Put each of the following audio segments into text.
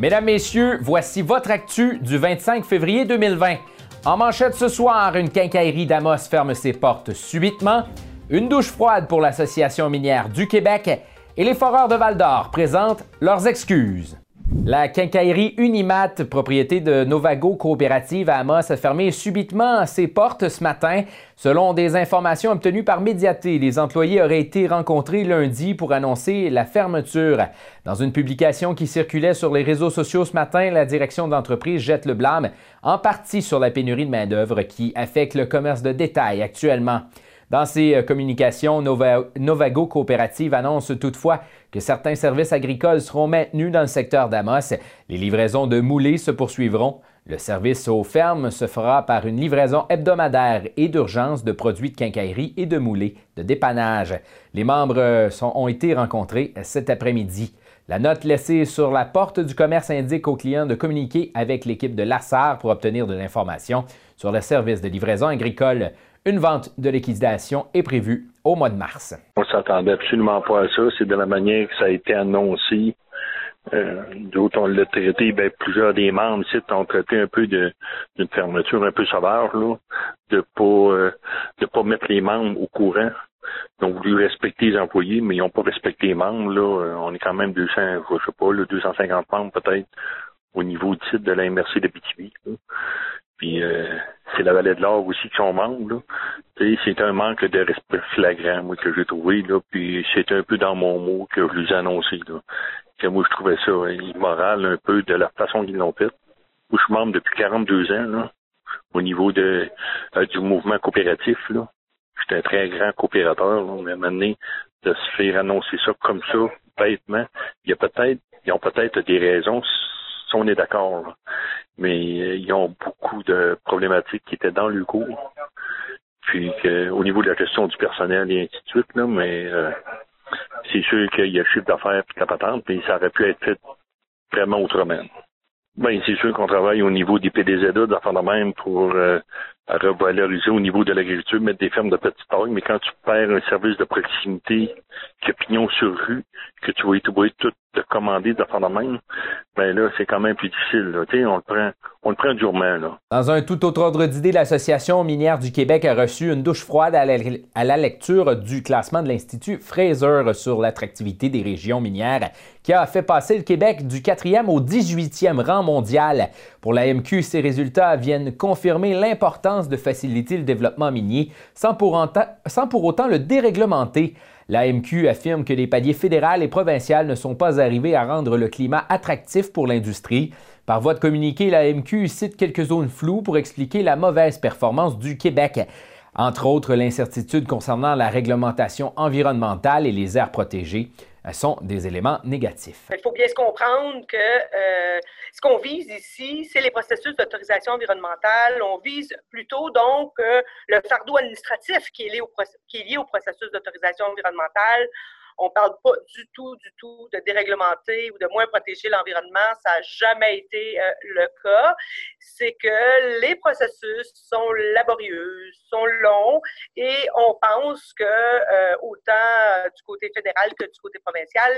Mesdames, Messieurs, voici votre actu du 25 février 2020. En manchette ce soir, une quincaillerie d'Amos ferme ses portes subitement, une douche froide pour l'Association minière du Québec et les foreurs de Val-d'Or présentent leurs excuses. La quincaillerie Unimat, propriété de Novago Coopérative à Amos, a fermé subitement ses portes ce matin. Selon des informations obtenues par Médiaté, les employés auraient été rencontrés lundi pour annoncer la fermeture. Dans une publication qui circulait sur les réseaux sociaux ce matin, la direction d'entreprise jette le blâme en partie sur la pénurie de main-d'œuvre qui affecte le commerce de détail actuellement. Dans ses euh, communications, Novago Coopérative annonce toutefois que certains services agricoles seront maintenus dans le secteur d'Amos. Les livraisons de moulées se poursuivront. Le service aux fermes se fera par une livraison hebdomadaire et d'urgence de produits de quincaillerie et de moulées de dépannage. Les membres euh, ont été rencontrés cet après-midi. La note laissée sur la porte du commerce indique aux clients de communiquer avec l'équipe de l'ARSAR pour obtenir de l'information sur le service de livraison agricole. Une vente de liquidation est prévue au mois de mars. On s'attendait absolument pas à ça. C'est de la manière que ça a été annoncé. Euh, D'autres on l'a traité, ben, plusieurs des membres ici ont traité un peu d'une fermeture un peu sauvage, là, de pas euh, pas mettre les membres au courant. Ils ont voulu respecter les employés, mais ils n'ont pas respecté les membres. Là. Euh, on est quand même 200, je sais pas, là, 250 membres peut-être au niveau du site de la MRC de BTV. Puis euh, c'est la vallée de l'or aussi qui sont membres. C'est un manque de respect flagrant, moi, que j'ai trouvé. Là. Puis c'est un peu dans mon mot que je lui ai annoncé. Là. Que moi, je trouvais ça immoral un peu de la façon qu'ils l'ont fait. Moi, je suis membre depuis 42 ans là, au niveau de euh, du mouvement coopératif. Là. J'étais un très grand coopérateur, là, mais maintenant, de se faire annoncer ça comme ça, bêtement, il y a peut-être, ils ont peut-être des raisons on est d'accord. Mais euh, ils ont beaucoup de problématiques qui étaient dans le cours. Puis au niveau de la gestion du personnel et ainsi de suite, là, mais euh, c'est sûr qu'il y a le chiffre d'affaires et la patente, mais ça aurait pu être fait vraiment autrement. Ben, c'est sûr qu'on travaille au niveau des PDZA, d'affaires de même, pour euh, revaloriser au niveau de l'agriculture, mettre des fermes de petite taille, mais quand tu perds un service de proximité qui a pignon sur rue, que tu vas obligé tout de commander d'affaires de même, ben là, c'est quand même plus difficile. On le prend on le prend durement. Là. Dans un tout autre ordre d'idée, l'Association minière du Québec a reçu une douche froide à la, lecture du classement de l'Institut Fraser sur l'attractivité des régions minières qui a fait passer le Québec du 4e au 18e rang mondial. Pour la MQ, ces résultats viennent confirmer l'importance de faciliter le développement minier sans pour, sans pour autant le déréglementer. L'AMQ affirme que les paliers fédéral et provincial ne sont pas arrivés à rendre le climat attractif pour l'industrie. Par voie de communiqué, l'AMQ cite quelques zones floues pour expliquer la mauvaise performance du Québec. Entre autres, l'incertitude concernant la réglementation environnementale et les aires protégées sont des éléments négatifs. Il faut bien se comprendre que euh, ce qu'on vise ici, c'est les processus d'autorisation environnementale. On vise plutôt donc euh, le fardeau administratif qui est lié au processus d'autorisation environnementale. On ne parle pas du tout, du tout de déréglementer ou de moins protéger l'environnement. Ça n'a jamais été euh, le cas. C'est que les processus sont laborieux, sont longs et on pense que euh, autant du côté fédéral que du côté provincial,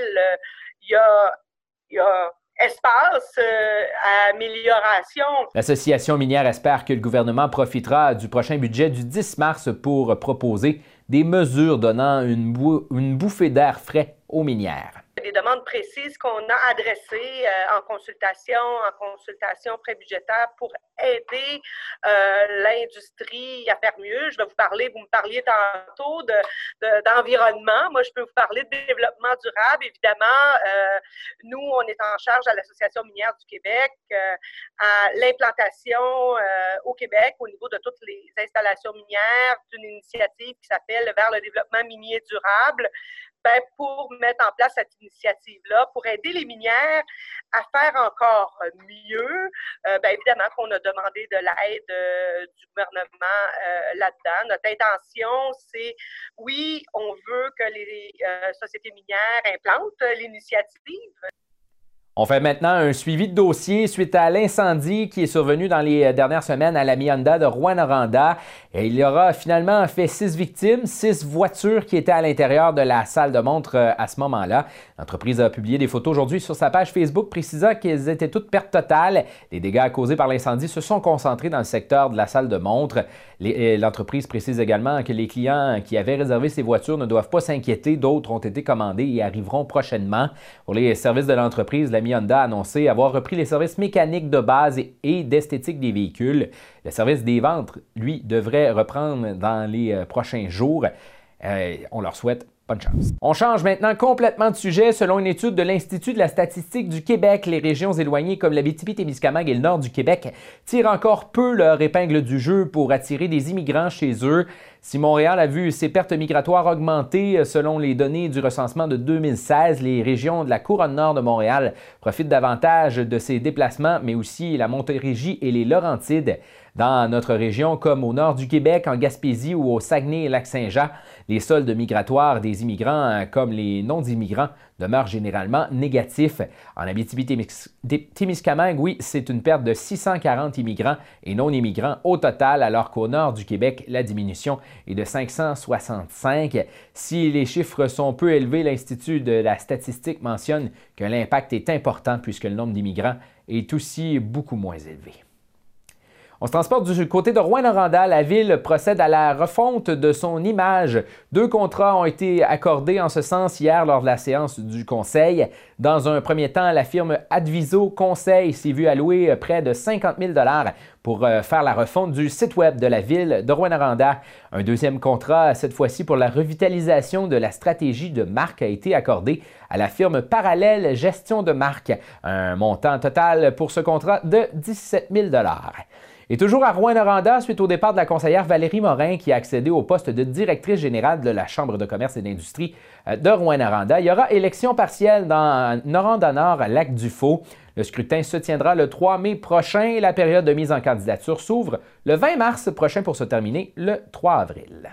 il y a espace à amélioration. L'Association minière espère que le gouvernement profitera du prochain budget du 10 mars pour proposer des mesures donnant une, bouffée d'air frais aux minières des demandes précises qu'on a adressées euh, en consultation, en consultation prébudgétaire pour aider euh, l'industrie à faire mieux. Je vais vous parler, vous me parliez tantôt d'environnement. De, Moi, je peux vous parler de développement durable. Évidemment, euh, nous, on est en charge à l'Association minière du Québec à l'implantation au Québec au niveau de toutes les installations minières d'une initiative qui s'appelle Vers le développement minier durable. Ben, pour mettre en place cette initiative-là, pour aider les minières à faire encore mieux. Euh, ben, évidemment qu'on a demandé de l'aide euh, du gouvernement euh, là-dedans. Notre intention, c'est, oui, on veut que les sociétés minières implantent l'initiative. On fait maintenant un suivi de dossier suite à l'incendie qui est survenu dans les dernières semaines à la Mianda de Rouen-Noranda. Il y aura finalement fait six victimes, six voitures qui étaient à l'intérieur de la salle de montre euh, à ce moment-là. L'entreprise a publié des photos aujourd'hui sur sa page Facebook précisant qu'elles étaient toutes pertes totales. Les dégâts causés par l'incendie se sont concentrés dans le secteur de la salle de montre. L'entreprise précise également que les clients qui avaient réservé ces voitures ne doivent pas s'inquiéter. D'autres ont été commandés et arriveront prochainement. Pour les services de l'entreprise, la Honda a annoncé avoir repris les services mécaniques de base et d'esthétique des véhicules. Le service des ventes, lui, devrait reprendre dans les euh, prochains jours. Euh, on leur souhaite Bonne chance. On change maintenant complètement de sujet. Selon une étude de l'Institut de la statistique du Québec, les régions éloignées comme l'Abitibi-Témiscamingue et le nord du Québec tirent encore peu leur épingle du jeu pour attirer des immigrants chez eux. Si Montréal a vu ses pertes migratoires augmenter euh, selon les données du recensement de 2016, les régions de la couronne nord de Montréal profitent davantage de ces déplacements, mais aussi la Montérégie et les Laurentides. Dans notre région, comme au nord du Québec, en Gaspésie ou au Saguenay et Lac-Saint-Jean, les soldes migratoires des immigrants euh, comme les non-immigrants demeurent généralement négatifs. En Abitibi-Témiscamingue, oui, c'est une perte de 640 immigrants et non-immigrants au total, alors qu'au nord du Québec, la diminution est de 565. Si les chiffres sont peu élevés, l'Institut de la statistique mentionne que l'impact est important puisque le nombre d'immigrants est aussi beaucoup moins élevé. On se transporte du côté de Rouen-Noranda. La ville procède à la refonte de son image. Deux contrats ont été accordés en ce sens hier lors de la séance du Conseil. Dans un premier temps, la firme Adviso Conseil s'est vue allouer près de 50 000 pour euh, faire la refonte du site web de la ville de Rouen-Noranda. Un deuxième contrat, cette fois-ci pour la revitalisation de la stratégie de marque, a été accordé à la firme Parallèle Gestion de marque. Un montant total pour ce contrat de 17 000 et toujours à Rouen-Noranda, suite au départ de la conseillère Valérie Morin, qui a accédé au poste de directrice générale de la Chambre de commerce et d'industrie euh, de Rouen-Noranda, il y aura élection partielle dans Noranda-Nord, Lac-du-Faux. Le scrutin se tiendra le 3 mai prochain et la période de mise en candidature s'ouvre le 20 mars prochain pour se terminer le 3 avril.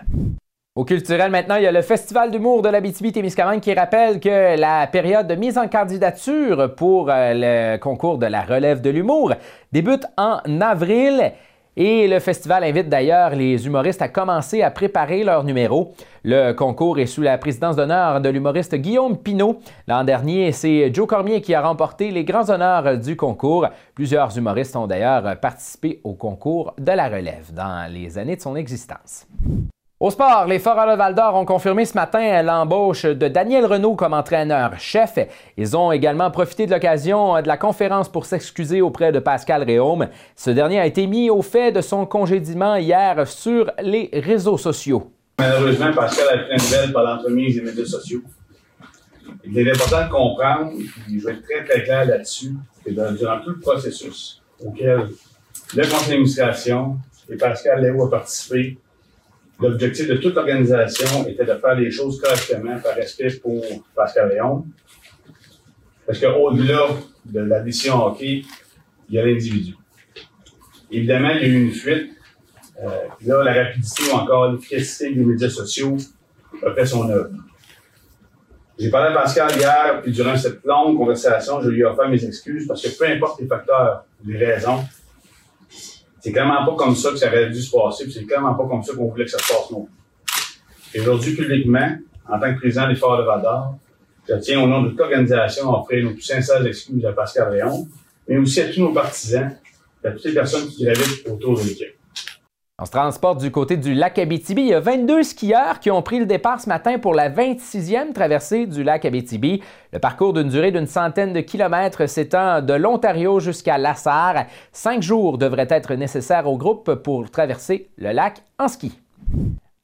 Au culturel, maintenant, il y a le Festival d'humour de l'Abitibi-Témiscamingue qui rappelle que la période de mise en candidature pour euh, le concours de la relève de l'humour débute en avril. Et le festival invite d'ailleurs les humoristes à commencer à préparer leur numéro. Le concours est sous la présidence d'honneur de l'humoriste Guillaume Pinault. L'an dernier, c'est Joe Cormier qui a remporté les grands honneurs du concours. Plusieurs humoristes ont d'ailleurs participé au concours de la relève dans les années de son existence. Au sport, les Foreurs de Val-d'Or ont confirmé ce matin l'embauche de Daniel Renault comme entraîneur-chef. Ils ont également profité de l'occasion de la conférence pour s'excuser auprès de Pascal Réaume. Ce dernier a été mis au fait de son congédiement hier sur les réseaux sociaux. Malheureusement, Pascal a pris une nouvelle par l'entremise des médias sociaux. Il est important de comprendre, et je vais être très très clair là-dessus, que durant tout le processus auquel le conseil d'administration et Pascal Léo a participé, L'objectif de toute l'organisation était de faire les choses correctement par respect pour Pascal Léon. Parce qu'au-delà de la décision hockey, il y a l'individu. Évidemment, il y a eu une fuite. Euh, là, la rapidité ou encore l'efficacité des médias sociaux a fait son œuvre. J'ai parlé à Pascal hier, puis durant cette longue conversation, je lui ai offert mes excuses parce que peu importe les facteurs, les raisons, c'est clairement pas comme ça que ça aurait dû se passer, puis c'est clairement pas comme ça qu'on voulait que ça se passe non Et aujourd'hui, publiquement, en tant que président des Forts de je tiens au nom de toute l'organisation à offrir nos plus sincères excuses à Pascal Léon, mais aussi à tous nos partisans, à toutes les personnes qui gravitent autour de l'équipe. On se transporte du côté du lac Abitibi. Il y a 22 skieurs qui ont pris le départ ce matin pour la 26e traversée du lac Abitibi. Le parcours d'une durée d'une centaine de kilomètres s'étend de l'Ontario jusqu'à Lassar. Cinq jours devraient être nécessaires au groupe pour traverser le lac en ski.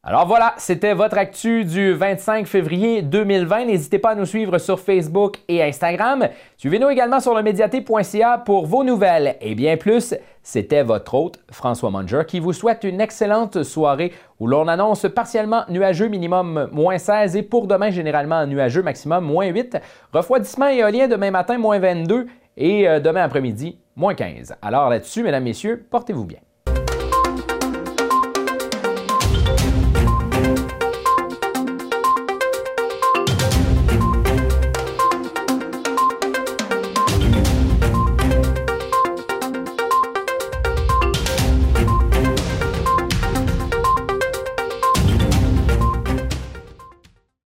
Alors voilà, c'était votre actu du 25 février 2020. N'hésitez pas à nous suivre sur Facebook et Instagram. Suivez-nous également sur le médiaté.ca pour vos nouvelles et bien plus. C'était votre hôte, François Munger, qui vous souhaite une excellente soirée où l'on annonce partiellement nuageux minimum moins 16 et pour demain généralement nuageux maximum moins 8. Refroidissement éolien demain matin moins 22 et euh, demain après-midi moins 15. Alors là-dessus, mesdames, messieurs, portez-vous bien.